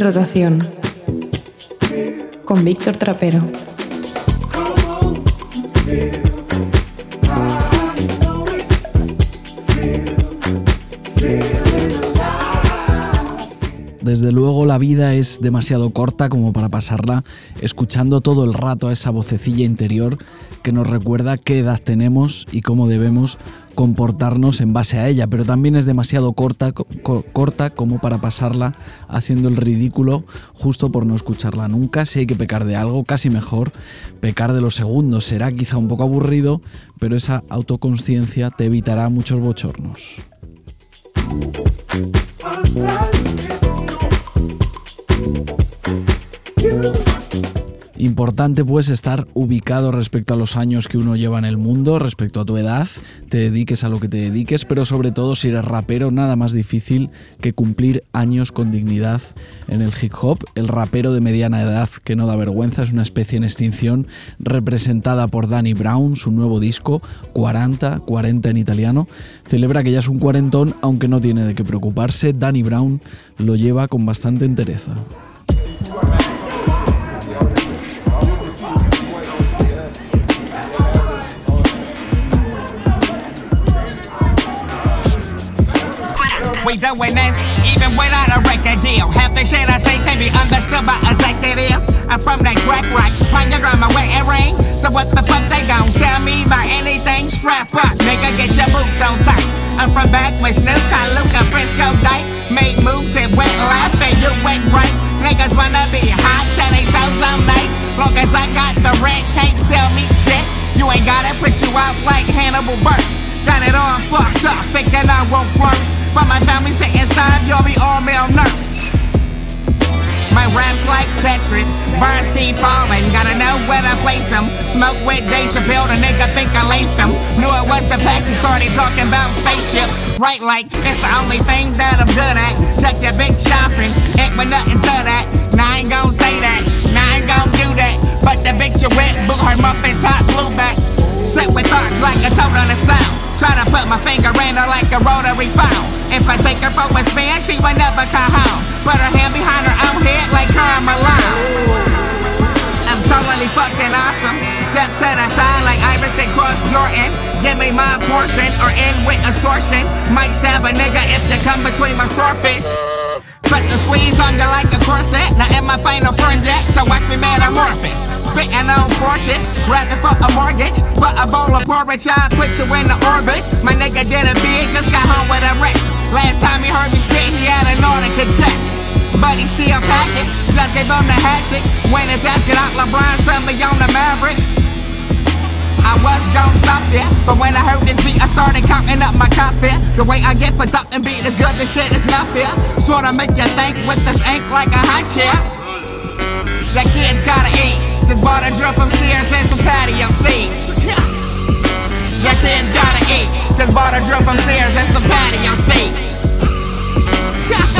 Rotación con Víctor Trapero. Desde luego la vida es demasiado corta como para pasarla escuchando todo el rato a esa vocecilla interior que nos recuerda qué edad tenemos y cómo debemos comportarnos en base a ella, pero también es demasiado corta, corta como para pasarla haciendo el ridículo justo por no escucharla nunca. Si hay que pecar de algo, casi mejor pecar de los segundos. Será quizá un poco aburrido, pero esa autoconsciencia te evitará muchos bochornos. Importante pues estar ubicado respecto a los años que uno lleva en el mundo, respecto a tu edad, te dediques a lo que te dediques, pero sobre todo si eres rapero, nada más difícil que cumplir años con dignidad en el hip hop. El rapero de mediana edad que no da vergüenza es una especie en extinción representada por Danny Brown, su nuevo disco 40, 40 en italiano, celebra que ya es un cuarentón aunque no tiene de qué preocuparse, Danny Brown lo lleva con bastante entereza. We doing this even without a record deal. Half the shit I say can be understood by executive. I'm from that crack rock, find your grandma where it rain. So what the fuck they gon' tell me about anything? Strap up, nigga, get your boots on tight. I'm from back when Snoop, Luca, Frisco, Dyke Made moves and went left and you went right. Niggas wanna be hot, tell they toes all night. Long as I got the rent, can't sell me shit. You ain't gotta put you out like Hannibal Burke. Got it all fucked up, thinking I won't work. But my family sit inside, you'll be all malnourished. My raps like Tetris, bars keep falling. Gotta know where to place them. Smoke with Dave Chappelle, the nigga think I laced them. Knew it was the fact he started talking about spaceships. Right, like it's the only thing that I'm good at. Check your big shopping, ain't with nothing to that. Now I ain't gon' say that, now I ain't gon' do that. But the bitch you with, boot her muffin top, blue back. Sit with thoughts like a toad on the sound. Try to put my finger in her like a rotary phone. If I take her for a spin, she will never come home. Put her hand behind her own head like Karl Malone. I'm totally fucking awesome. Step to the side like Iverson Cross Jordan. Give me my portion or end with extortion. Might stab a nigga if you come between my swordfish. Put the squeeze on you like a corset. Now in my final friend yet, so watch me metamorphosis. Spitting on forces, rapping for a mortgage. For a bowl of porridge, I put you in the orbit. My nigga did a big, just got home with a wreck. Last time he heard me spit, he had an Nautica jet. But he still packing, just gave him the hatchet. When it's after out, LeBron me on the Maverick. I was gon' stop there, but when I heard this beat, I started counting up my cop. The way I get for something beat is good, this shit is not fair. Sorta make you think with this ink like a hot chair. That kid's gotta eat. Just bought a drum from Sears and some patio seats. Yes, it's gotta eat. Just bought a drum from Sears and some patio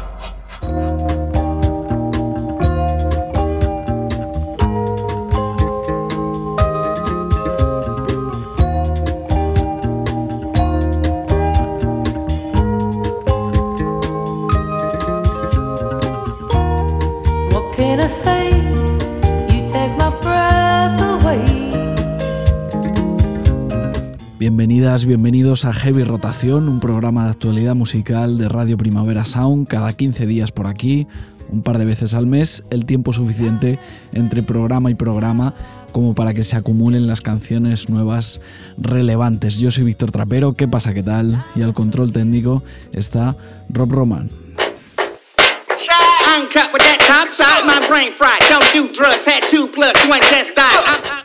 Bienvenidos a Heavy Rotación, un programa de actualidad musical de Radio Primavera Sound, cada 15 días por aquí, un par de veces al mes, el tiempo suficiente entre programa y programa como para que se acumulen las canciones nuevas relevantes. Yo soy Víctor Trapero, ¿qué pasa? ¿Qué tal? Y al control técnico está Rob Roman.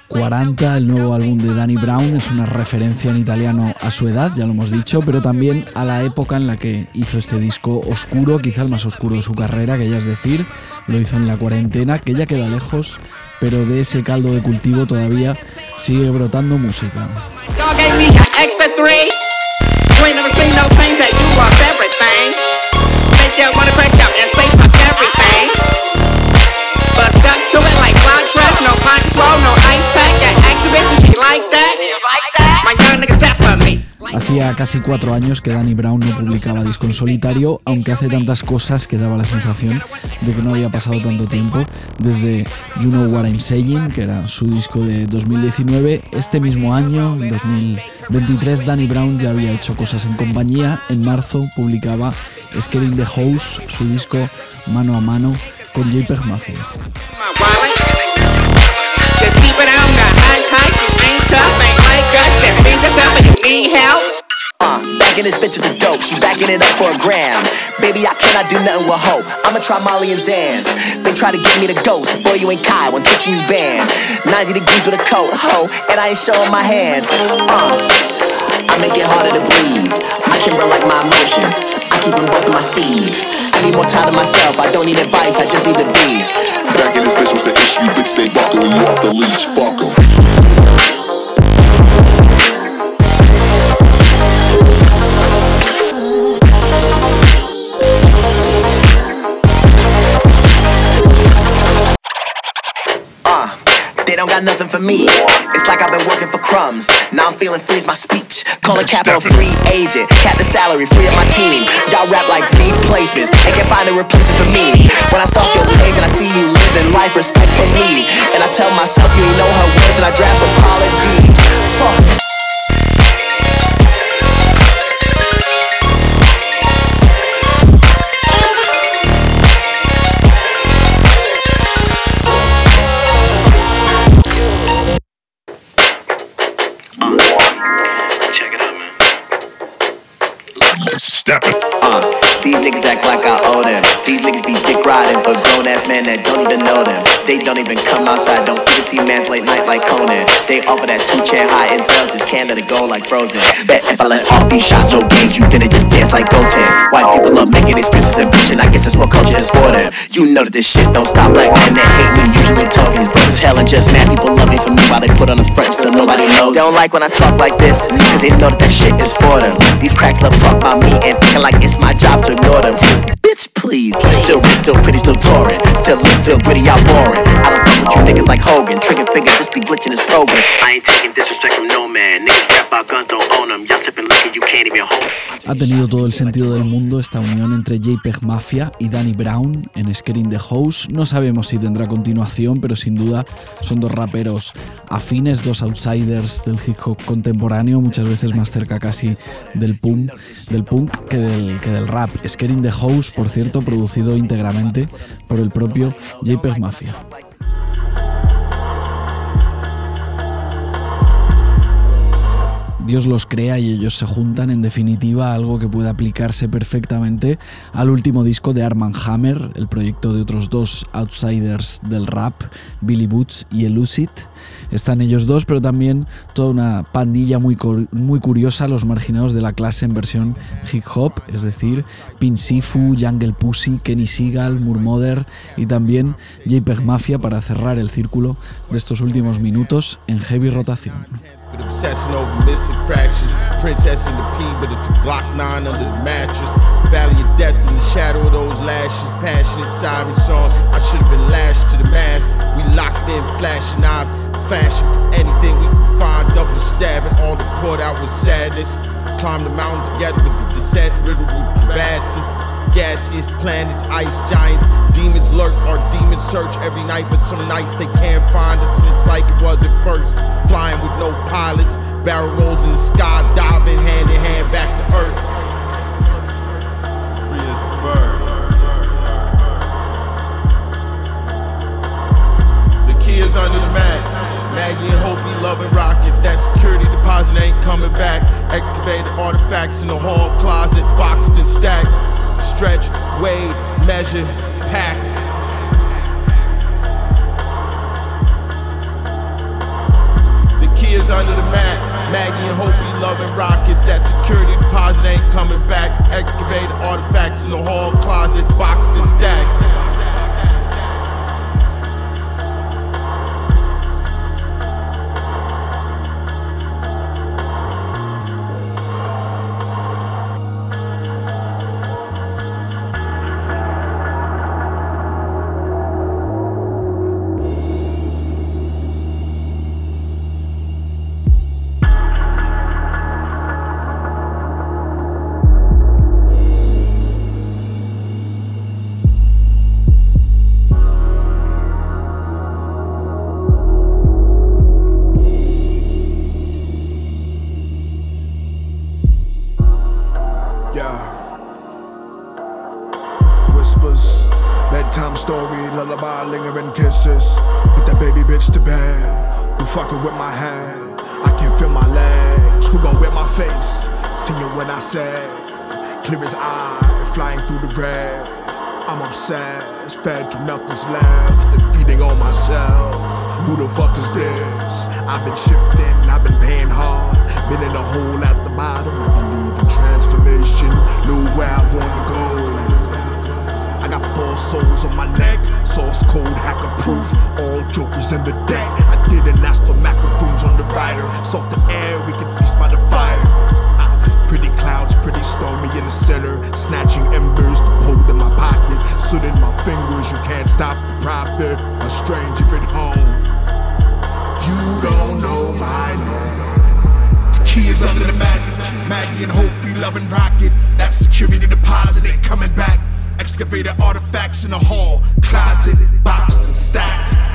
40, el nuevo álbum de Danny Brown, es una referencia en italiano a su edad, ya lo hemos dicho, pero también a la época en la que hizo este disco oscuro, quizá el más oscuro de su carrera, que ya es decir, lo hizo en la cuarentena, que ya queda lejos, pero de ese caldo de cultivo todavía sigue brotando música. Hacía casi cuatro años que Danny Brown no publicaba disco en solitario, aunque hace tantas cosas que daba la sensación de que no había pasado tanto tiempo desde You Know What I'm Saying, que era su disco de 2019. Este mismo año, en 2023, Danny Brown ya había hecho cosas en compañía. En marzo publicaba Scaring the House, su disco mano a mano con JPEG Mafia. Uh, back in this bitch with the dope, she backing it up for a gram. Baby, I cannot do nothing with hope. I'ma try Molly and Zans. They try to get me the ghost, boy, you ain't Kai when touching you banned. 90 degrees with a coat, ho, and I ain't showing my hands. Uh, I make it harder to breathe. I can run like my emotions. I keep them both in my Steve. I need more time to myself. I don't need advice, I just need to be. Back in this bitch, what's the issue? Bitch, they buckling you off the leash. Fuck em. Got nothing for me. It's like I've been working for crumbs. Now I'm feeling free as my speech. Call a capital free agent. Cap the salary, free up my team. Y'all rap like replacements They can't find a replacement for me. When I stalk your page and I see you living life respect for me. And I tell myself you ain't know her worth and I draft apologies. Fuck. Niggas act like I owe them. These niggas be dick riding for grown ass men that don't even know them. They don't even come outside, don't even see man's late night like Conan. They offer that two chair high in sales, just can let it go like frozen. Bet if I let off these shots, no games, you finna just dance like Goten. White people love making excuses and bitching, I guess that's what culture is for them. You know that this shit don't stop black men that hate me, usually talking is brothers hell and just mad people love me for me while they put on the front, still nobody knows. They don't like when I talk like this, cause they know that that shit is for them. These cracks love talk about me and thinking like it's my job to ignore them. Bitch, please. Still rich, still pretty, still touring. Still lit, still gritty, y'all boring. I don't fuck with you niggas like Hogan. Trigger finger just be glitching his program. I ain't taking disrespect from no man. Niggas rap about guns, don't own them. Y'all sipping liquor, you can't even hold. Ha tenido todo el sentido del mundo esta unión entre JPEG Mafia y Danny Brown en Scaring the House. No sabemos si tendrá continuación, pero sin duda son dos raperos afines, dos outsiders del hip hop contemporáneo, muchas veces más cerca casi del punk, del punk que, del, que del rap. Scaring the House, por cierto, producido íntegramente por el propio JPEG Mafia. Dios los crea y ellos se juntan, en definitiva, algo que puede aplicarse perfectamente al último disco de Arman Hammer, el proyecto de otros dos outsiders del rap, Billy Boots y Elucid. Están ellos dos, pero también toda una pandilla muy, muy curiosa, los marginados de la clase en versión hip hop, es decir, Sifu, Jungle Pussy, Kenny Seagal, Murmoder y también JPEG Mafia para cerrar el círculo de estos últimos minutos en heavy rotación. Obsessing over missing fractions. Princess in the P, but it's a Glock 9 under the mattress. Valley of death in the shadow of those lashes. Passionate siren song. I should have been lashed to the mast. We locked in, flashing knives. Fashion for anything we could find. Double stabbing, all the poured out with sadness. Climbed the mountain together, but the descent riddled with crevasses. Gaseous planets, ice giants. Demons lurk or demons search every night, but some nights they can't find us, and it's like it was at first. Flying with no pilots, barrel rolls in the sky, diving hand in hand back to earth. Free as bird. The key is under the mat. Maggie and Hopi loving rockets. That security deposit ain't coming back. Excavated artifacts in the hall closet, boxed and stacked. Stretch, weighed, measured, packed. The key is under the mat. Maggie and Hopi loving rockets. That security deposit ain't coming back. Excavated artifacts in the hall closet, boxed and stacked. Left, and feeding on myself. Who the fuck is this? I've been shifting, I've been paying hard, been in a hole at the bottom. I believe in transformation, know where I wanna go. I got four souls on my neck, source code, hacker proof, all jokers in the deck. I didn't ask for macaroons on the rider, salt the air, we can feast by the fire. Ah, pretty clouds, pretty stormy in the center, snatching embers to hold in my pocket, soot in my fingers. You can't stop the profit, a stranger at home. You don't know my name. The key is under the mat. Maggie and Hope, be loving rocket. That security deposit ain't coming back. Excavated artifacts in the hall, closet, boxed and stacked.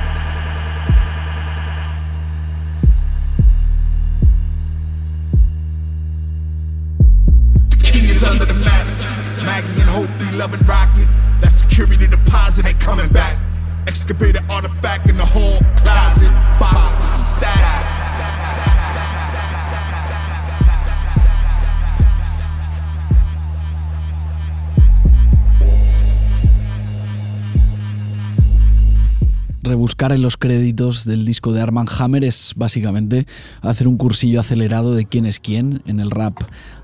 Rebuscar en los créditos del disco de Arman Hammer es básicamente hacer un cursillo acelerado de quién es quién. En el rap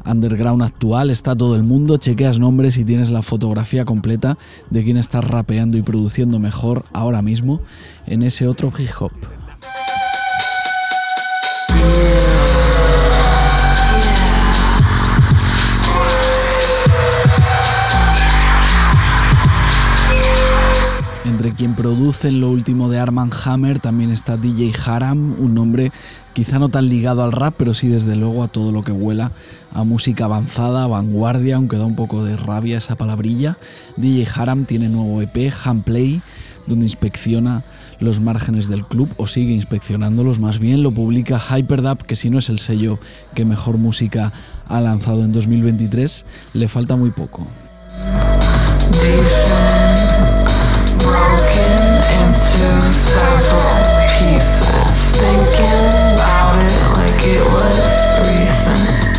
underground actual está todo el mundo, chequeas nombres y tienes la fotografía completa de quién está rapeando y produciendo mejor ahora mismo en ese otro hip hop. Entre quien produce lo último de Arman Hammer también está DJ Haram, un nombre quizá no tan ligado al rap, pero sí desde luego a todo lo que huela a música avanzada, vanguardia, aunque da un poco de rabia esa palabrilla. DJ Haram tiene nuevo EP, Handplay, donde inspecciona los márgenes del club o sigue inspeccionándolos más bien, lo publica Hyperdub, que si no es el sello que mejor música ha lanzado en 2023, le falta muy poco. About it like it was recent.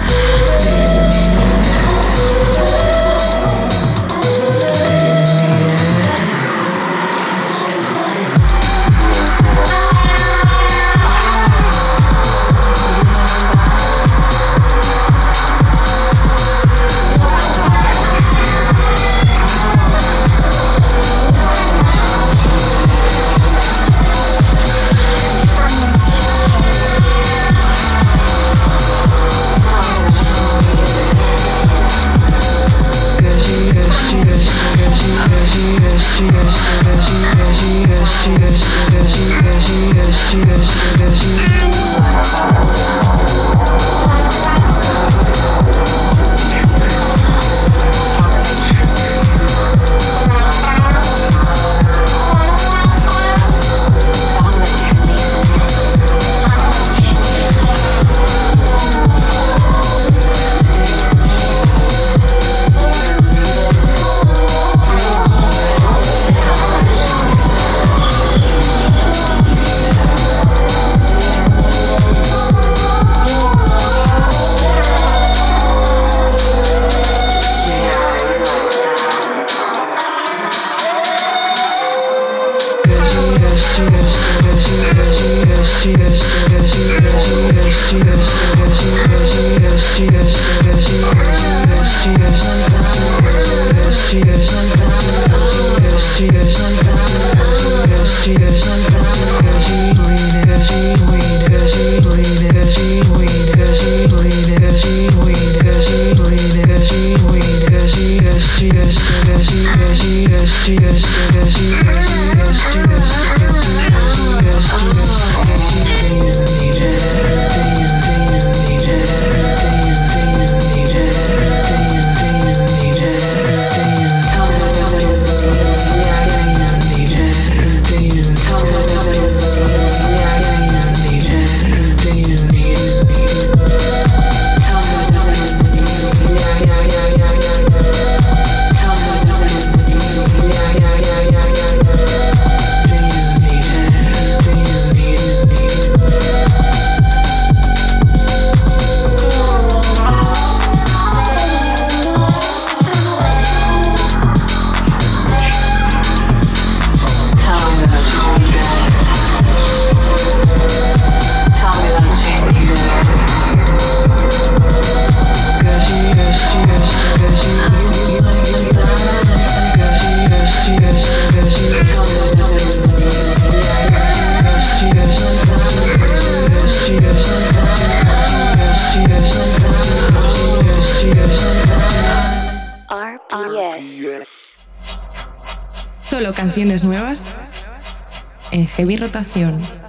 Heavy rotación.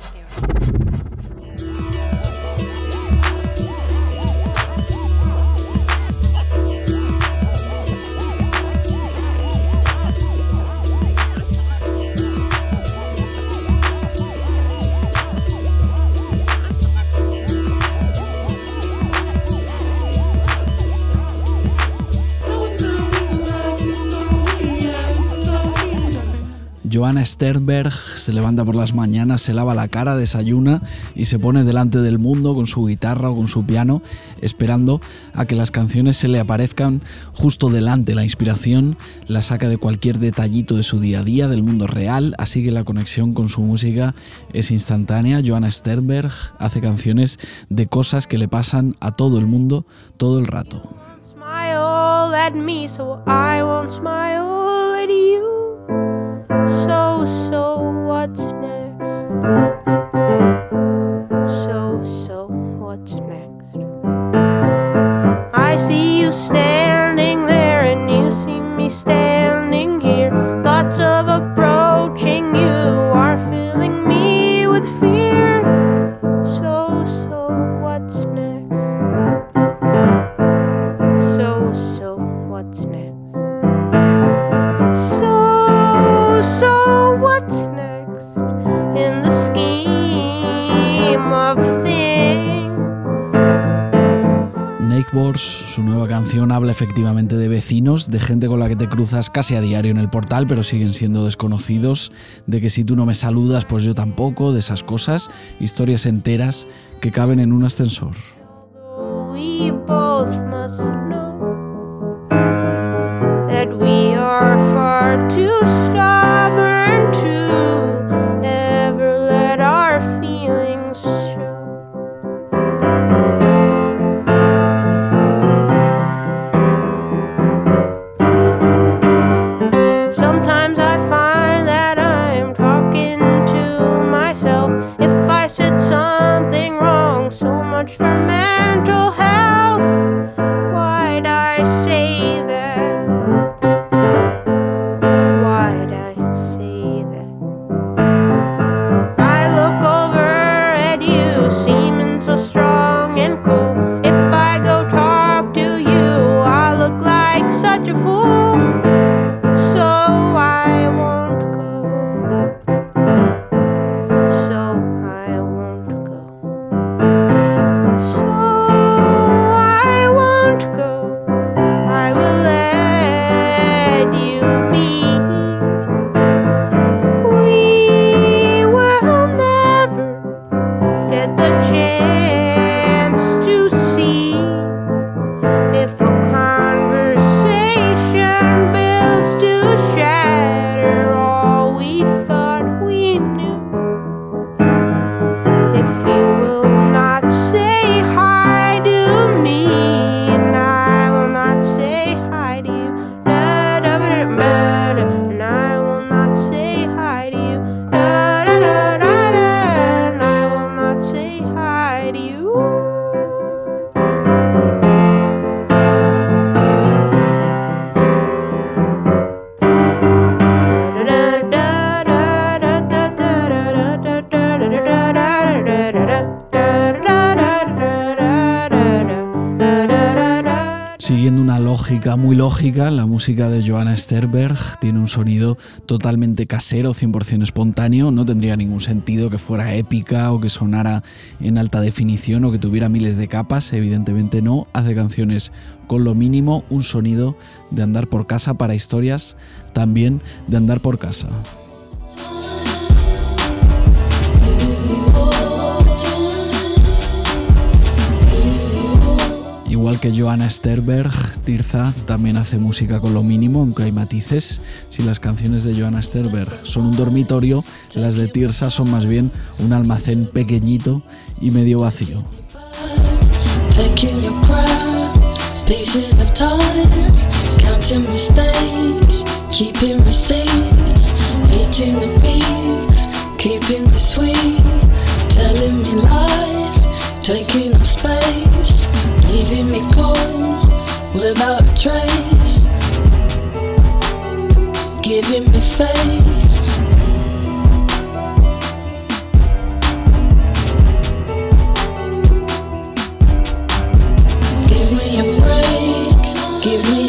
Johanna Sternberg se levanta por las mañanas, se lava la cara, desayuna y se pone delante del mundo con su guitarra o con su piano, esperando a que las canciones se le aparezcan justo delante. La inspiración la saca de cualquier detallito de su día a día, del mundo real, así que la conexión con su música es instantánea. Johanna Sternberg hace canciones de cosas que le pasan a todo el mundo todo el rato. What's next? So, so, what's next? I see you standing things? Nakeboards, su nueva canción, habla efectivamente de vecinos, de gente con la que te cruzas casi a diario en el portal, pero siguen siendo desconocidos, de que si tú no me saludas, pues yo tampoco, de esas cosas, historias enteras que caben en un ascensor. We both must know that we are far too La música de Johanna Sterberg tiene un sonido totalmente casero, 100% espontáneo. No tendría ningún sentido que fuera épica o que sonara en alta definición o que tuviera miles de capas. Evidentemente no. Hace canciones con lo mínimo, un sonido de andar por casa para historias también de andar por casa. Igual que Johanna Sterberg, Tirza también hace música con lo mínimo, aunque hay matices. Si las canciones de Johanna Sterberg son un dormitorio, las de Tirza son más bien un almacén pequeñito y medio vacío. taking up space, leaving me cold without a trace, giving me faith. Give me a break, give me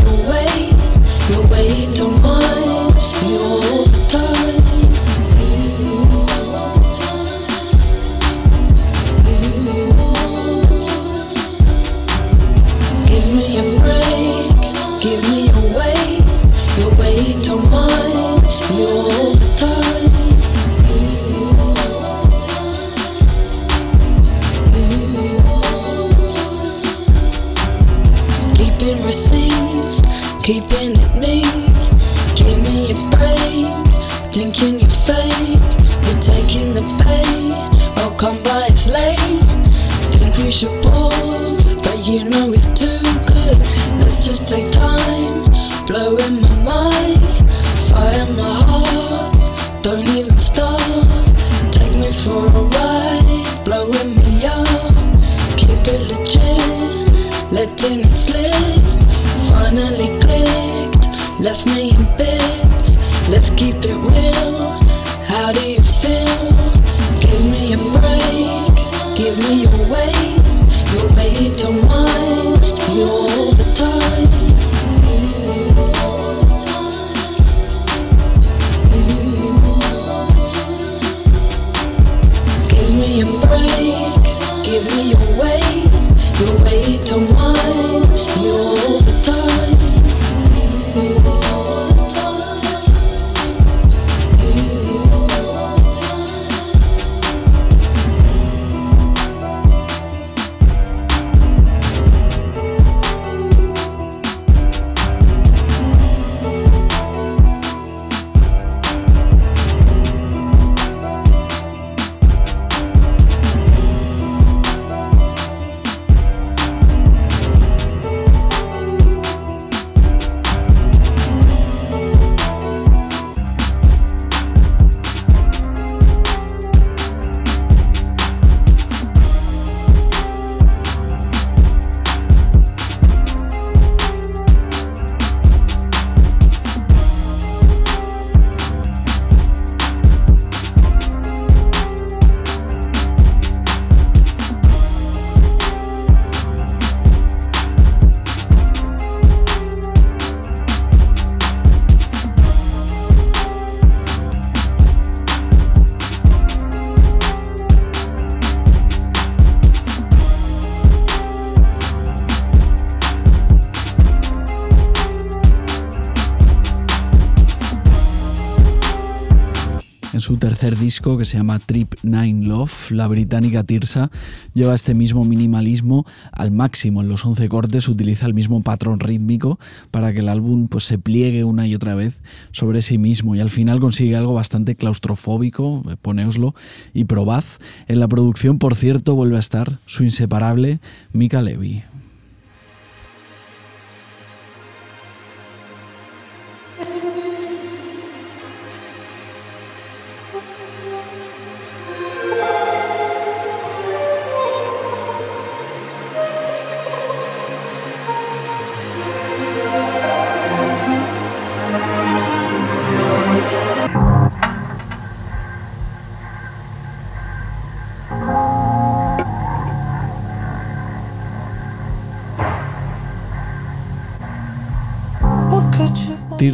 tercer disco, que se llama Trip Nine Love, la británica Tirsa lleva este mismo minimalismo al máximo. En los 11 cortes utiliza el mismo patrón rítmico para que el álbum pues, se pliegue una y otra vez sobre sí mismo y al final consigue algo bastante claustrofóbico, eh, poneoslo y probad. En la producción, por cierto, vuelve a estar su inseparable Mika Levy.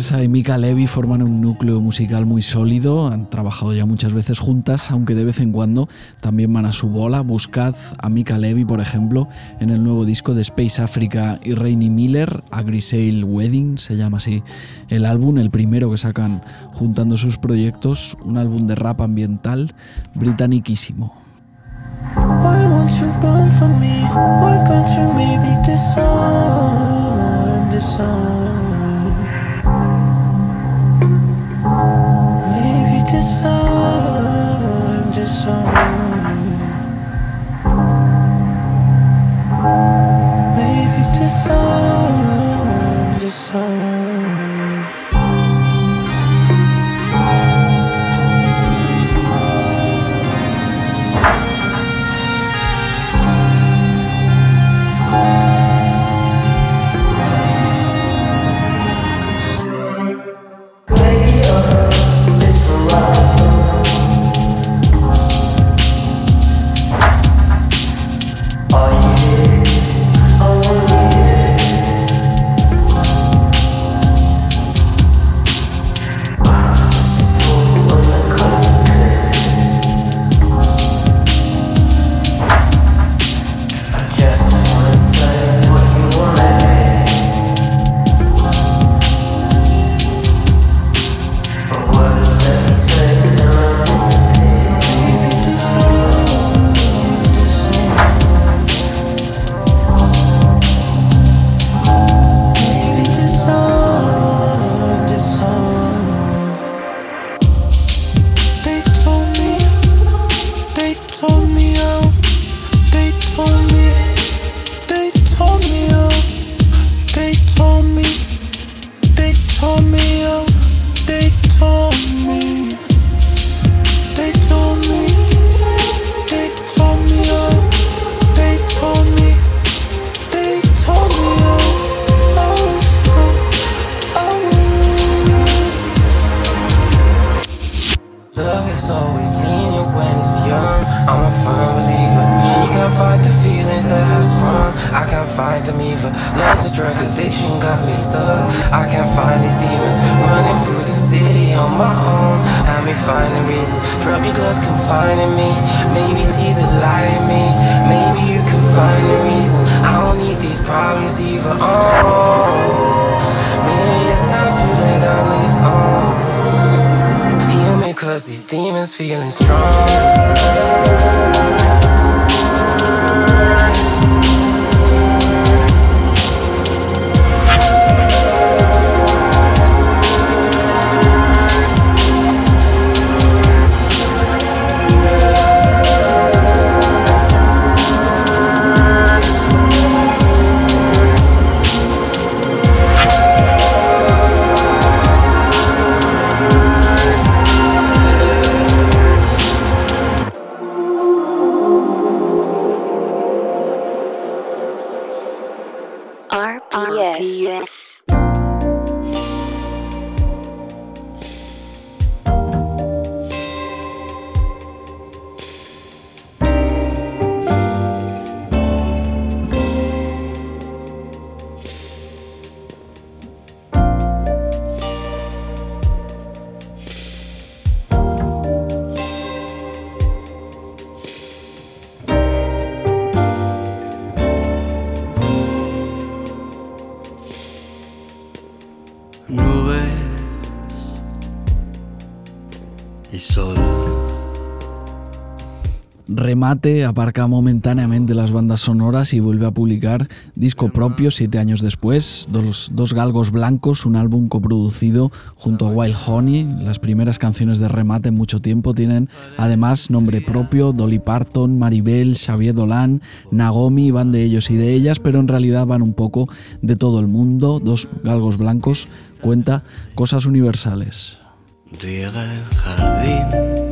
Y Mika Levy forman un núcleo musical muy sólido, han trabajado ya muchas veces juntas, aunque de vez en cuando también van a su bola. Buscad a Mika Levy, por ejemplo, en el nuevo disco de Space Africa y Rainy Miller, A Grisale Wedding, se llama así el álbum, el primero que sacan juntando sus proyectos, un álbum de rap ambiental sun. told me. Remate aparca momentáneamente las bandas sonoras y vuelve a publicar disco propio siete años después, dos, dos, galgos blancos, un álbum coproducido junto a Wild Honey. Las primeras canciones de Remate en mucho tiempo tienen además nombre propio, Dolly Parton, Maribel, Xavier Dolan, Nagomi, van de ellos y de ellas, pero en realidad van un poco de todo el mundo. Dos galgos blancos cuenta cosas universales. Riega el jardín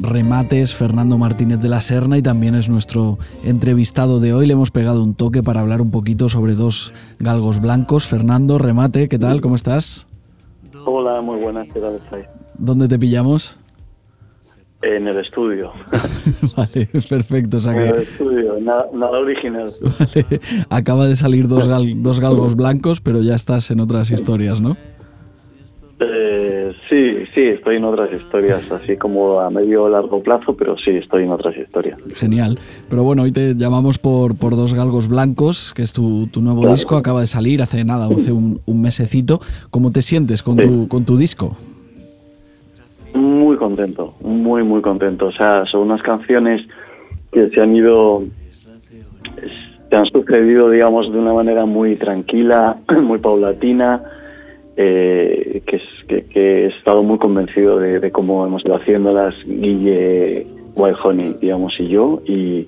remates Fernando Martínez de la Serna y también es nuestro entrevistado de hoy. Le hemos pegado un toque para hablar un poquito sobre dos galgos blancos. Fernando, remate, ¿qué tal? ¿Cómo estás? Hola, muy buenas, ¿qué tal ¿Dónde te pillamos? En el estudio. vale, perfecto. O sea En que el estudio, nada, nada original. vale, acaba de salir dos, gal- dos galgos blancos, pero ya estás en otras historias, ¿no? Eh, sí, estoy en otras historias, así como a medio o largo plazo, pero sí, estoy en otras historias. Genial. Pero bueno, hoy te llamamos por, por Dos Galgos Blancos, que es tu, tu nuevo Claro. disco, acaba de salir hace nada, hace un, un mesecito. ¿Cómo te sientes con, tu, con tu disco? Muy contento, muy, muy contento. O sea, son unas canciones que se han ido, se han sucedido, digamos, de una manera muy tranquila, muy paulatina, eh, que, es, que, que he estado muy convencido de, cómo hemos ido haciéndolas, Guille, Wild Honey, digamos, y yo, y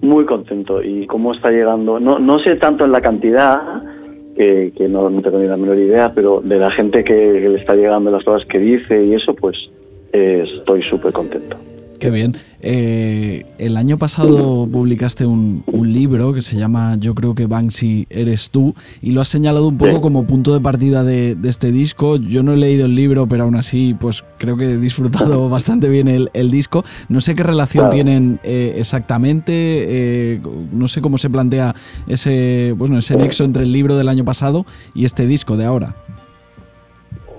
muy contento. Y cómo está llegando, no, no sé tanto en la cantidad, que, que no, tengo ni la menor idea, pero de la gente que, que le está llegando las cosas que dice y eso, pues eh, estoy súper contento. Qué bien. Eh, el año pasado publicaste un, un libro que se llama Yo creo que Banksy eres tú y lo has señalado un poco Sí. como punto de partida de, de este disco. Yo no he leído el libro, pero aún así pues creo que he disfrutado bastante bien el, el disco. No sé qué relación Claro. tienen eh, exactamente, eh, no sé cómo se plantea ese, bueno, ese nexo entre el libro del año pasado y este disco de ahora.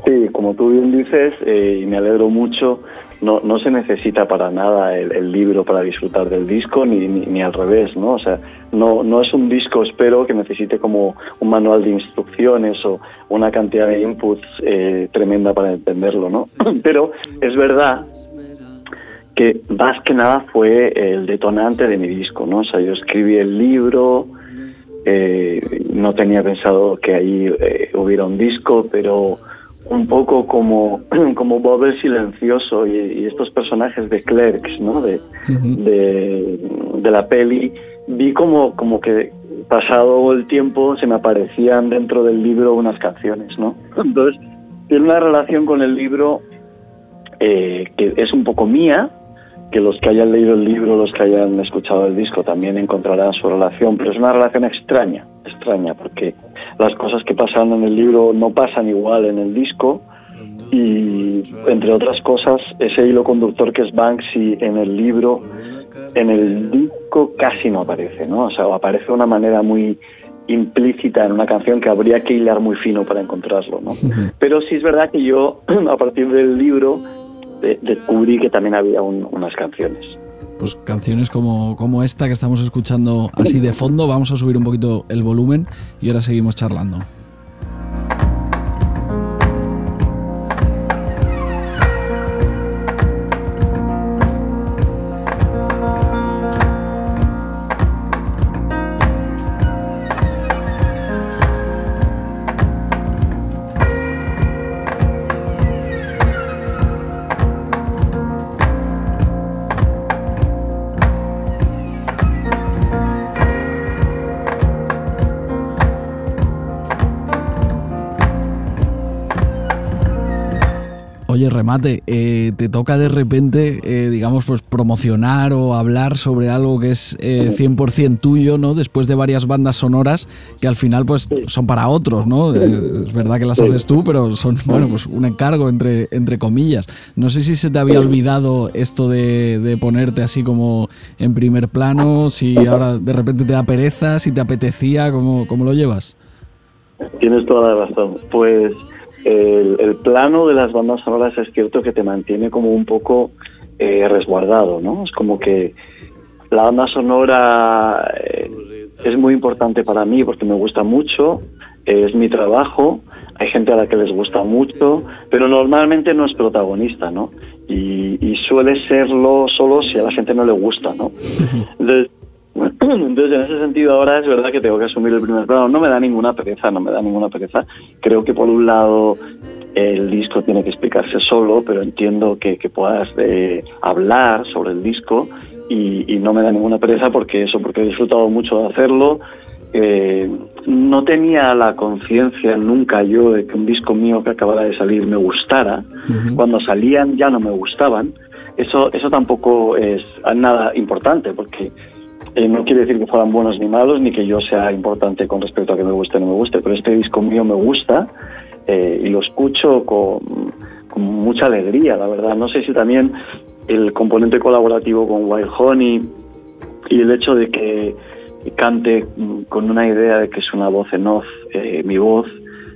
Sí, como tú bien dices, y me alegro mucho, no, no se necesita para nada el, libro para disfrutar del disco, ni, ni, ni al revés, ¿no? O sea, no, no es un disco, espero, que necesite como un manual de instrucciones o una cantidad de inputs eh, tremenda para entenderlo, ¿no? Pero es verdad que más que nada fue el detonante de mi disco, ¿no? O sea, yo escribí el libro, eh, no tenía pensado que ahí eh, hubiera un disco, pero un poco como, como Bob el Silencioso y, y estos personajes de Clerks, ¿no? De, de, de la peli, vi como, como que pasado el tiempo se me aparecían dentro del libro unas canciones, ¿no? Entonces, tiene una relación con el libro eh, que es un poco mía, que los que hayan leído el libro, los que hayan escuchado el disco también encontrarán su relación, pero es una relación extraña, extraña, porque las cosas que pasan en el libro no pasan igual en el disco y entre otras cosas ese hilo conductor que es Banksy en el libro, en el disco casi no aparece, ¿no? O sea, aparece de una manera muy implícita en una canción que habría que hilar muy fino para encontrarlo, ¿no? Pero sí es verdad que yo a partir del libro de- descubrí que también había un- unas canciones. Pues canciones como, como esta que estamos escuchando así de fondo, vamos a subir un poquito el volumen y ahora seguimos charlando. Remate, eh, te toca de repente, eh, digamos, pues promocionar o hablar sobre algo que es eh, 100% tuyo, ¿no? Después de varias bandas sonoras que al final, pues, son para otros, ¿no? Eh, es verdad que las haces tú, pero son, bueno, pues un encargo entre, entre comillas. No sé si se te había olvidado esto de, de ponerte así como en primer plano, si ahora de repente te da pereza, si te apetecía, ¿cómo, cómo lo llevas? Tienes toda la razón. Pues el, plano de las bandas sonoras es cierto que te mantiene como un poco eh, resguardado, ¿no? Es como que la banda sonora eh, es muy importante para mí porque me gusta mucho, es mi trabajo, hay gente a la que les gusta mucho, pero normalmente no es protagonista, ¿no? Y, y suele serlo solo si a la gente no le gusta, ¿no? Entonces, entonces, en ese sentido, ahora es verdad que tengo que asumir el primer plano. No me da ninguna pereza, no me da ninguna pereza. Creo que, por un lado, el disco tiene que explicarse solo, pero entiendo que, que puedas eh, hablar sobre el disco y, y no me da ninguna pereza porque eso, porque he disfrutado mucho de hacerlo. Eh, no tenía la conciencia nunca yo de que un disco mío que acabara de salir me gustara. Cuando salían ya no me gustaban. Eso, eso tampoco es nada importante porque eh, no quiere decir que fueran buenos ni malos, ni que yo sea importante con respecto a que me guste o no me guste, pero este disco mío me gusta eh, y lo escucho con, mucha alegría, la verdad. No sé si también el componente colaborativo con Wild Honey y el hecho de que cante con una idea de que es una voz en off, eh, mi voz,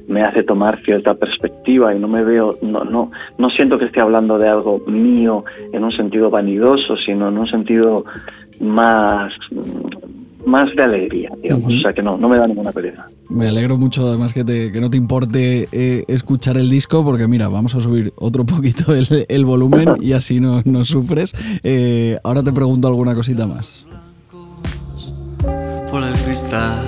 me hace tomar cierta perspectiva y no me veo, no, no, no siento que esté hablando de algo mío en un sentido vanidoso, sino en un sentido más, más de alegría, digamos. O sea que no, no me da ninguna pereza. Me alegro mucho además que, te, que no te importe eh, escuchar el disco porque mira, vamos a subir otro poquito el, el volumen y así no, no sufres. Eh, ahora te pregunto alguna cosita más. Por el cristal.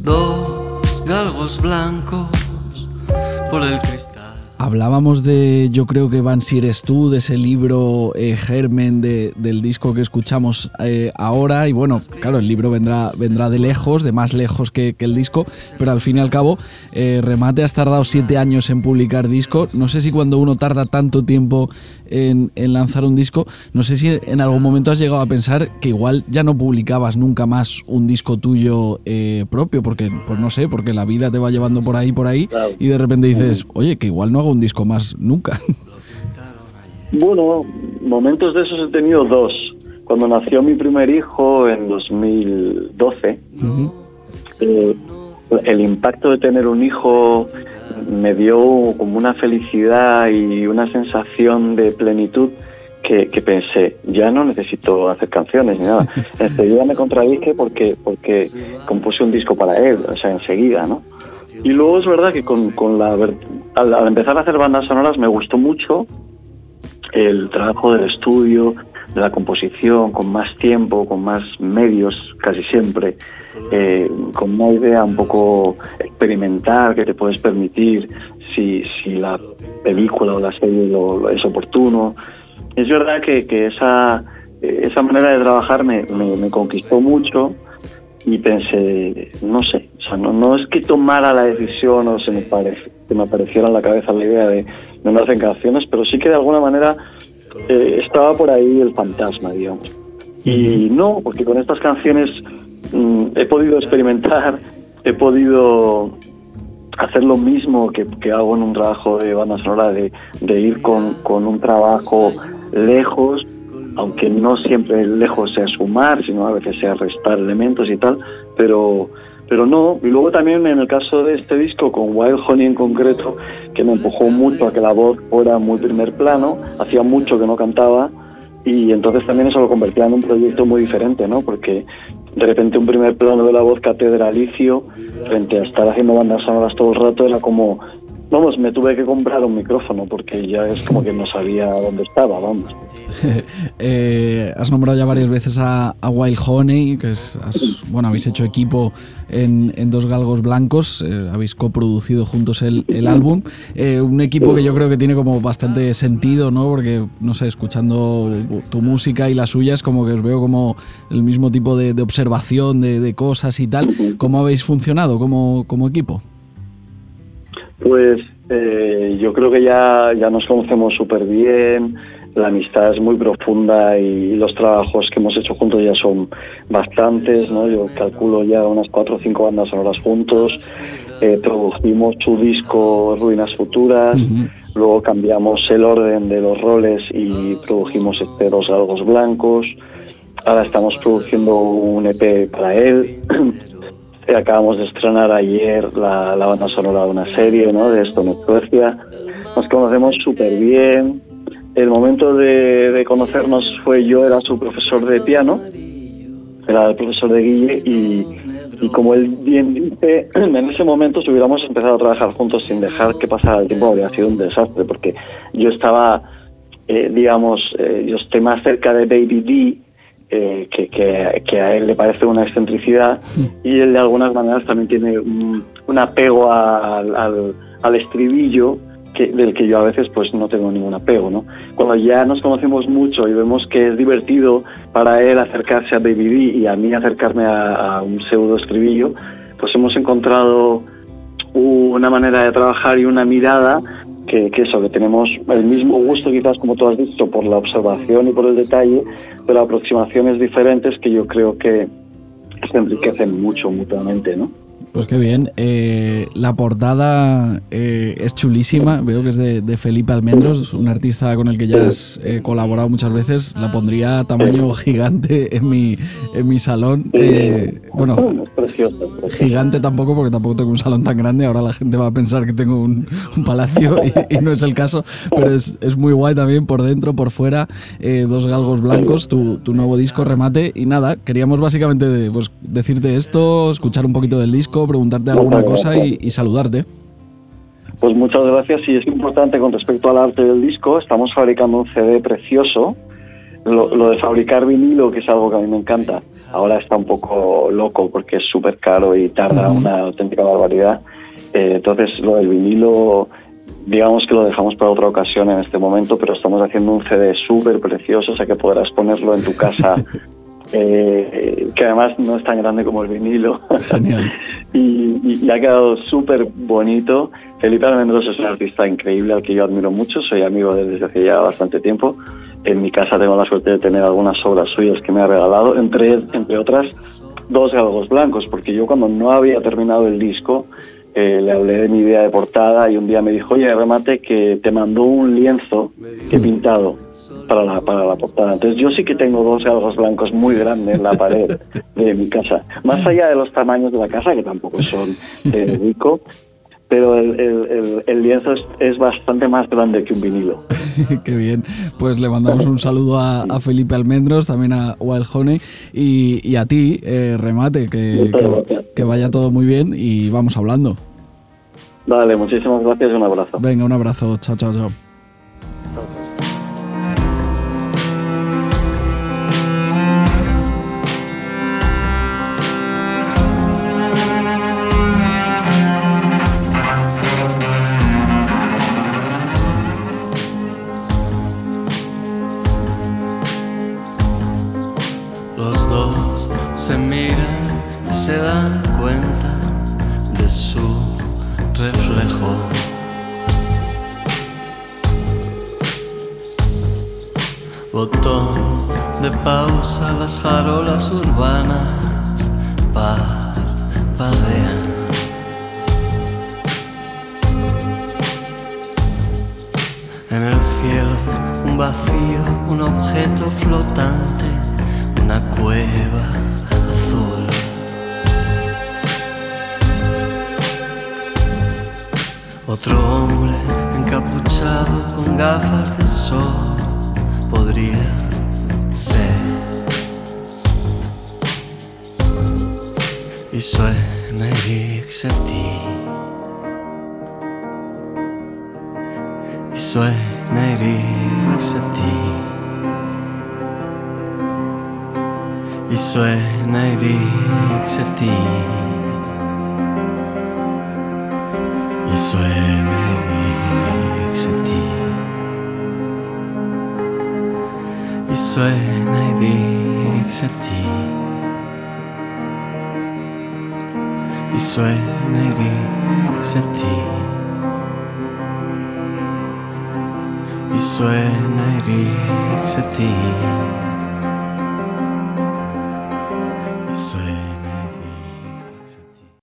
Dos galgos blancos por el cristal. Hablábamos de, yo creo que Van si eres tú, de ese libro eh, germen de, del disco que escuchamos eh, ahora. Y bueno, claro, el libro vendrá, vendrá de lejos, de más lejos que, que el disco, pero al fin y al cabo, eh, Remate has tardado siete años en publicar disco. No sé si cuando uno tarda tanto tiempo en, en, lanzar un disco, no sé si en algún momento has llegado a pensar que igual ya no publicabas nunca más un disco tuyo propio, porque, pues no sé, porque la vida te va llevando por ahí, por ahí, claro. y de repente dices, oye, que igual no hago un disco más nunca. Bueno, momentos de esos he tenido dos. Cuando nació mi primer hijo en 2012, uh -huh. eh, el impacto de tener un hijo me dio como una felicidad y una sensación de plenitud que, que pensé, ya no necesito hacer canciones ni nada. Enseguida me contradije porque, porque compuse un disco para él, o sea, enseguida, ¿no? Y luego es verdad que con, con la al, al, empezar a hacer bandas sonoras me gustó mucho el trabajo del estudio, la composición, con más tiempo, con más medios casi siempre, eh, con una idea un poco experimental que te puedes permitir si, si la película o la serie lo, es oportuno. Es verdad que, que esa, esa manera de trabajar me, me, conquistó mucho y pensé, no sé, o sea, no, no es que tomara la decisión o se me, me apareciera en la cabeza la idea de no me hacen canciones, pero sí que de alguna manera eh, estaba por ahí el fantasma, digamos. Y no, porque con estas canciones mmm, he podido experimentar, he podido hacer lo mismo que, que, hago en un trabajo de banda sonora, de, de ir con, con un trabajo lejos, aunque no siempre lejos sea sumar, sino a veces sea restar elementos y tal, pero, pero no. Y luego también en el caso de este disco, con Wild Honey en concreto, que me empujó mucho a que la voz fuera muy primer plano, hacía mucho que no cantaba, y entonces también eso lo convertía en un proyecto muy diferente, ¿no? Porque de repente un primer plano de la voz catedralicio, frente a estar haciendo bandas sonoras todo el rato, era como Vamos, me tuve que comprar un micrófono porque ya es como que no sabía dónde estaba, vamos. eh, has nombrado ya varias veces a, a Wild Honey, que es, has, bueno, habéis hecho equipo en, en Dos Galgos Blancos, eh, habéis coproducido juntos el, el álbum. Eh, un equipo que yo creo que tiene como bastante sentido, ¿no? Porque, no sé, escuchando tu música y la suya es como que os veo como el mismo tipo de, de observación de, de, cosas y tal. ¿Cómo habéis funcionado como, como equipo? Pues eh, yo creo que ya, ya nos conocemos súper bien, la amistad es muy profunda y los trabajos que hemos hecho juntos ya son bastantes, ¿no? Yo calculo ya unas cuatro o cinco bandas sonoras juntos, eh, produjimos su disco Ruinas Futuras, uh -huh. luego cambiamos el orden de los roles y produjimos este Dos Algos Blancos, ahora estamos produciendo un EP para él, acabamos de estrenar ayer la, la, banda sonora de una serie, ¿no? De esto Suecia. Nos conocemos súper bien. El momento de, de, conocernos fue yo, era su profesor de piano, era el profesor de Guille, y, y como él bien dice, en ese momento si hubiéramos empezado a trabajar juntos sin dejar que pasara el tiempo, habría sido un desastre, porque yo estaba, eh, digamos, eh, yo estoy más cerca de Baby D, eh, que, que, que, a él le parece una excentricidad y él de algunas maneras también tiene un, un apego a, al, al, estribillo que, del que yo a veces pues no tengo ningún apego, ¿no? Cuando ya nos conocemos mucho y vemos que es divertido para él acercarse a Baby D y a mí acercarme a, a un pseudo estribillo, pues hemos encontrado una manera de trabajar y una mirada que, que, eso, que tenemos el mismo gusto quizás como tú has dicho por la observación y por el detalle, pero aproximaciones diferentes que yo creo que se enriquecen mucho mutuamente, ¿no? Pues qué bien. Eh, la portada eh, es chulísima. Veo que es de, Felipe Almendros, un artista con el que ya has eh, colaborado muchas veces. La pondría a tamaño gigante en mi, en mi salón. bueno, gigante tampoco, porque tampoco tengo un salón tan grande. Ahora la gente va a pensar que tengo un, palacio y, no es el caso. Pero es, es, muy guay también por dentro, por fuera. dos galgos blancos, tu, tu, nuevo disco remate. Y nada, queríamos básicamente pues, decirte esto, escuchar un poquito del disco preguntarte alguna cosa y, saludarte. Pues muchas gracias y es importante con respecto al arte del disco, estamos fabricando un CD precioso. Lo, de fabricar vinilo, que es algo que a mí me encanta, ahora está un poco loco porque es súper caro y tarda una auténtica barbaridad. Eh, entonces lo del vinilo, digamos que lo dejamos para otra ocasión en este momento, pero estamos haciendo un CD súper precioso, o sea que podrás ponerlo en tu casa Eh, que además no es tan grande como el vinilo. y, ha quedado súper bonito. Felipe Almendros es un artista increíble al que yo admiro mucho, soy amigo de desde hace ya bastante tiempo. En mi casa tengo la suerte de tener algunas obras suyas que me ha regalado, entre, entre otras dos galgos blancos, porque yo cuando no había terminado el disco eh, le hablé de mi idea de portada y un día me dijo, oye, remate que te mandó un lienzo que he pintado para la, para la portada. Entonces yo sí que tengo dos galgos blancos muy grandes en la pared de mi casa. Más allá de los tamaños de la casa, que tampoco son de rico, pero el, lienzo es, bastante más grande que un vinilo. Qué bien. Pues le mandamos un saludo a, Felipe Almendros, también a Wild Honey y, a ti, eh, Remate, que, que, vaya todo muy bien y vamos hablando. Vale, muchísimas gracias y un abrazo. Venga, un abrazo. Chao, chao, chao.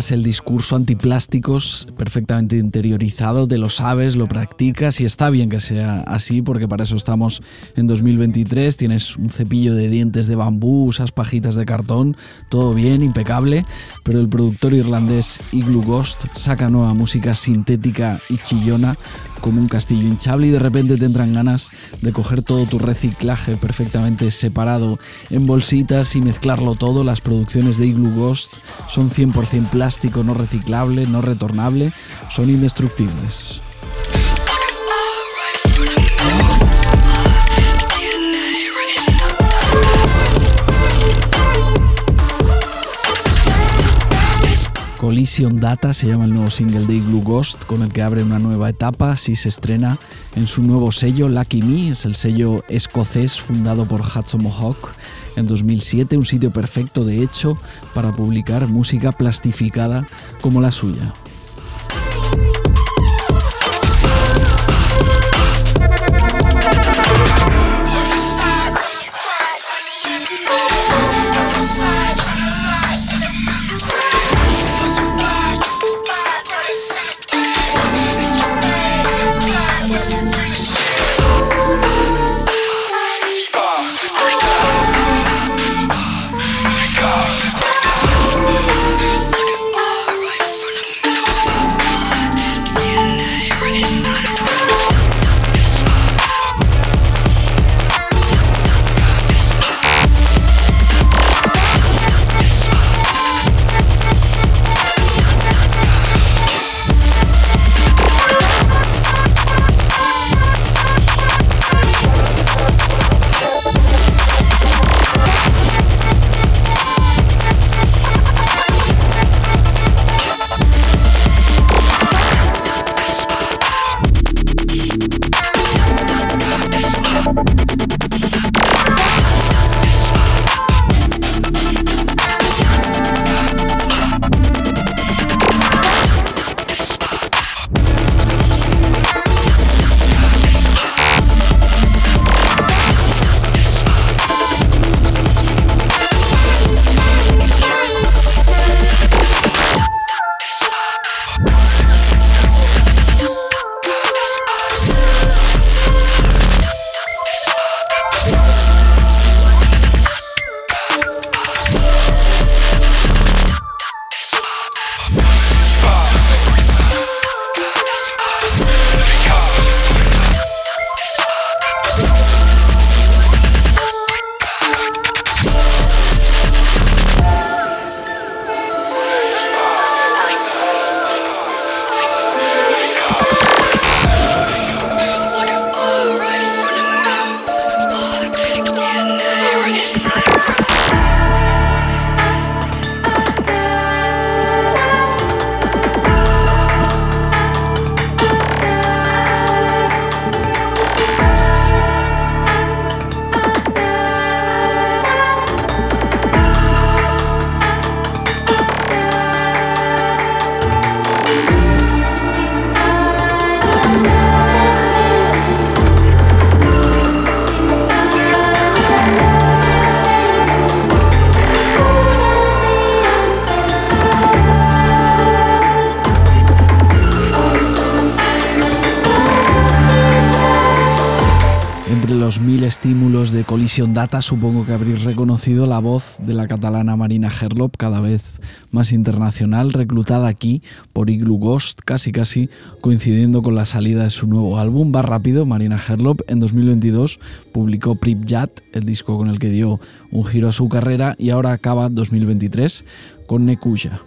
El discurso antiplásticos perfectamente interiorizado, te lo sabes, lo practicas y está bien que sea así porque para eso estamos en 2023. Tienes un cepillo de dientes de bambú, usas pajitas de cartón, todo bien, impecable. Pero el productor irlandés Igloo Ghost saca nueva música sintética y chillona como un castillo hinchable y de repente te entran ganas de coger todo tu reciclaje perfectamente separado en bolsitas y mezclarlo todo. Las producciones de Igloo Ghost son 100% plástico, no reciclable, no retornable, son indestructibles. Collision Data se llama el nuevo single de Igloo Ghost, con el que abre una nueva etapa, si se estrena en su nuevo sello Lucky Me, es el sello escocés fundado por Hudson Mohawk en 2007, un sitio perfecto de hecho para publicar música plastificada como la suya. Data, supongo que habréis reconocido la voz de la catalana Marina Herlop, cada vez más internacional, reclutada aquí por Igloo Ghost, casi casi coincidiendo con la salida de su nuevo álbum. Va rápido, Marina Herlop en 2022 publicó Pripyat, el disco con el que dio un giro a su carrera, y ahora acaba 2023 con Nekuya.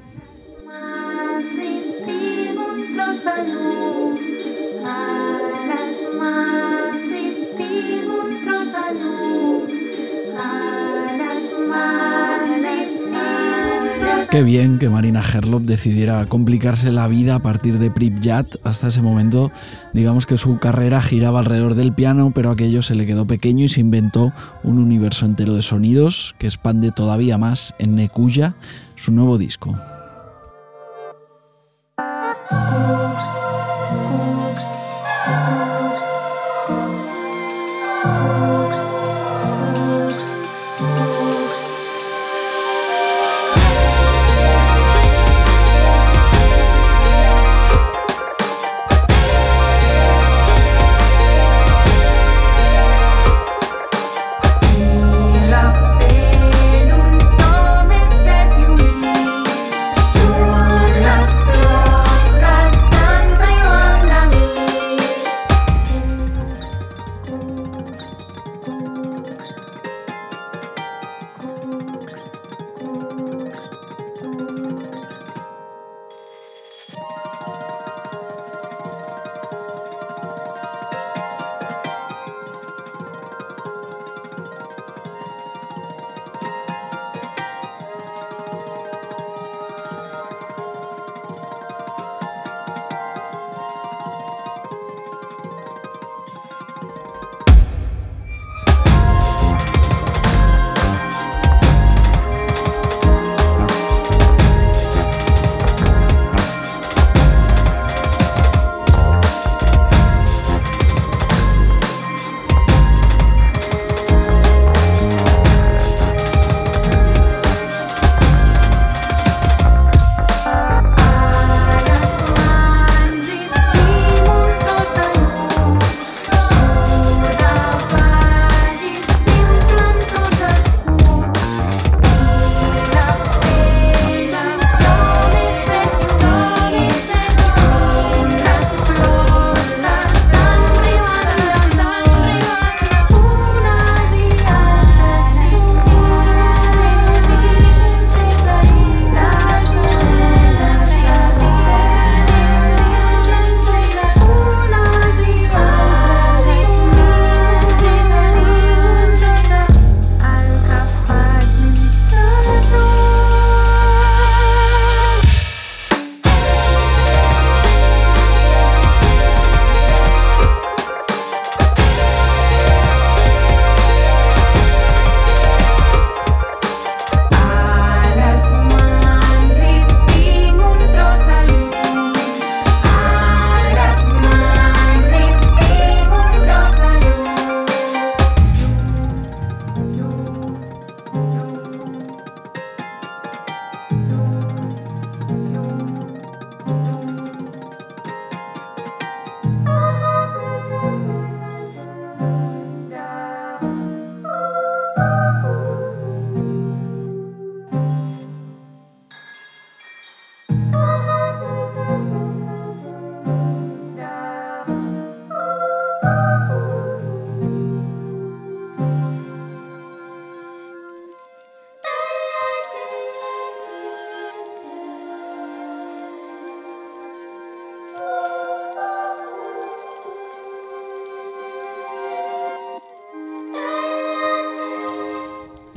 Qué bien que Marina Herlop decidiera complicarse la vida a partir de Pripyat. Hasta ese momento, digamos que su carrera giraba alrededor del piano, pero aquello se le quedó pequeño y se inventó un universo entero de sonidos que expande todavía más en Nekuya, su nuevo disco.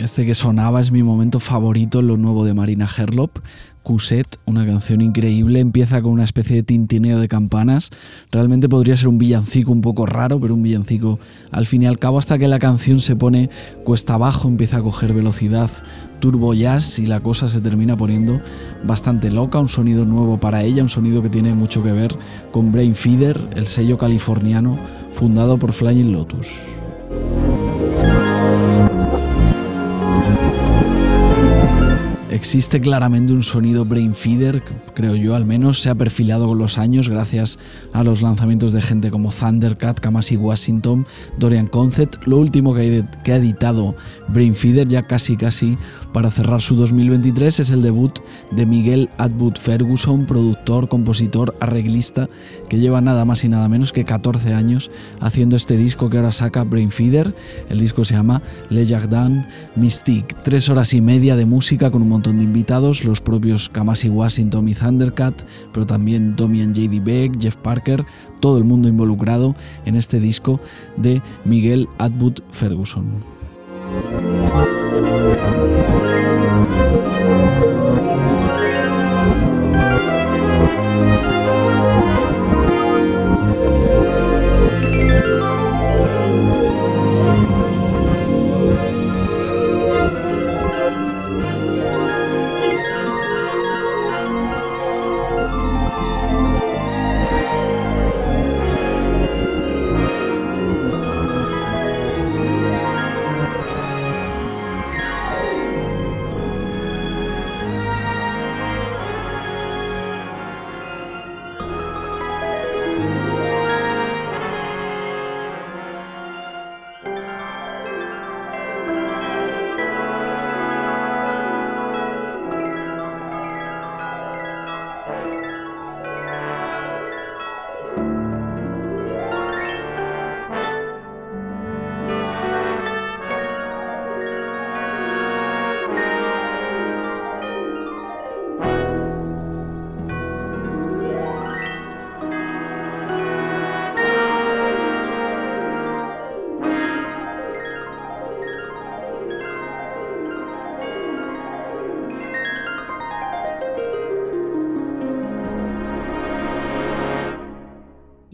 Este que sonaba es mi momento favorito en lo nuevo de Marina Herlop. Cuset, una canción increíble, empieza con una especie de tintineo de campanas. Realmente podría ser un villancico un poco raro, pero un villancico al fin y al cabo hasta que la canción se pone cuesta abajo, empieza a coger velocidad, turbo jazz y la cosa se termina poniendo bastante loca, un sonido nuevo para ella, un sonido que tiene mucho que ver con Brain Feeder, el sello californiano fundado por Flying Lotus. Existe claramente un sonido brain feeder, creo yo al menos, se ha perfilado con los años gracias a los lanzamientos de gente como Thundercat, Kamasi Washington, Dorian Concept, lo último que ha editado Brain Feeder ya casi casi para cerrar su 2023 es el debut de Miguel Atwood Ferguson, productor, compositor, arreglista, que lleva nada más y nada menos que 14 años haciendo este disco que ahora saca Brain Feeder. El disco se llama Le Jardin Mystique, tres horas y media de música con un montón de invitados, los propios Kamasi Washington y Thundercat, pero también Domian J.D. Beck, Jeff Parker, todo el mundo involucrado en este disco de Miguel Atwood Ferguson.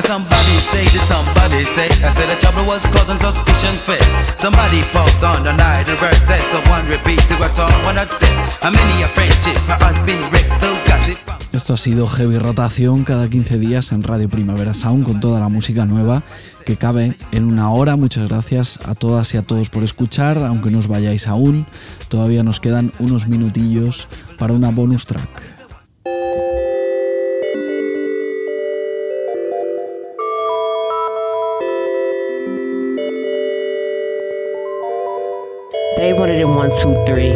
Somebody say that somebody say I said the trouble was causing suspicion fit. Somebody falls on the night repeat many a friendship been? Esto ha sido Heavy Rotación cada 15 días en Radio Primavera Sound con toda la música nueva que cabe en una hora. Muchas gracias a todas y a todos por escuchar, aunque no os vayáis aún. Todavía nos quedan unos minutillos para una bonus track. One, two, three.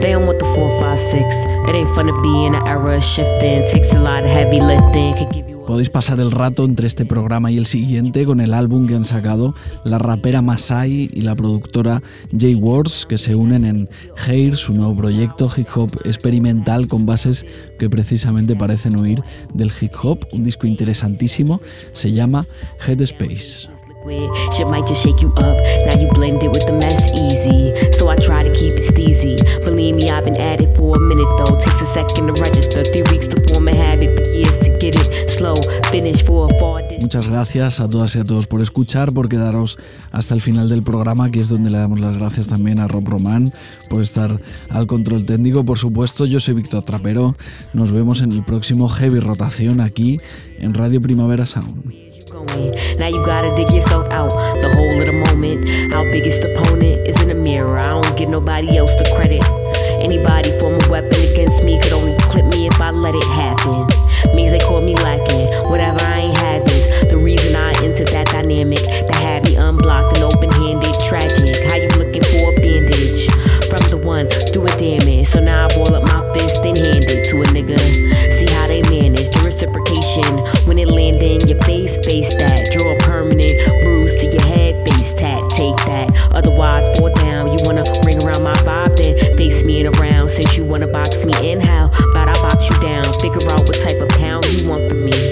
They don't want the four, five, six. It ain't fun to be in an era of shifting. Takes a lot of heavy lifting. Could give you Podéis pasar el rato entre este programa y el siguiente con el álbum que han sacado la rapera Masai y la productora Jay Wars, que se unen en Hair, su nuevo proyecto hip hop experimental con bases que precisamente parecen huir del hip hop. Un disco interesantísimo, se llama Headspace. Liquid. Shit might just shake you up. Now you blend it with the mess easy. So I try to keep it steezy. Believe me, I've been at it for a minute though. Takes a second to register, three weeks to form a habit, but years to get it slow. Finish for a far. Muchas gracias a todas y a todos por escuchar, por quedaros hasta el final del programa, que es donde le damos las gracias también a Rob Román por estar al control técnico. Por supuesto, yo soy Víctor Trapero. Nos vemos en el próximo Heavy Rotación aquí en Radio Primavera Sound. Now you gotta dig yourself out the whole of the moment. Our biggest opponent is in the mirror. I don't give nobody else the credit. Anybody form a weapon against me could only clip me if I let it happen. Means they call me lacking, whatever I ain't having. The reason I entered that dynamic that had me unblocked and open handed, tragic. How you looking for a bandage? From the one, do damage. So now I roll up my fist and hand it to a nigga reciprocation. When it land in your face, face that. Draw a permanent bruise to your head, face tat, take that. Otherwise, fall down. You wanna ring around my vibe, then face me in around. Since you wanna box me in, how about I box you down? Figure out what type of pound you want from me.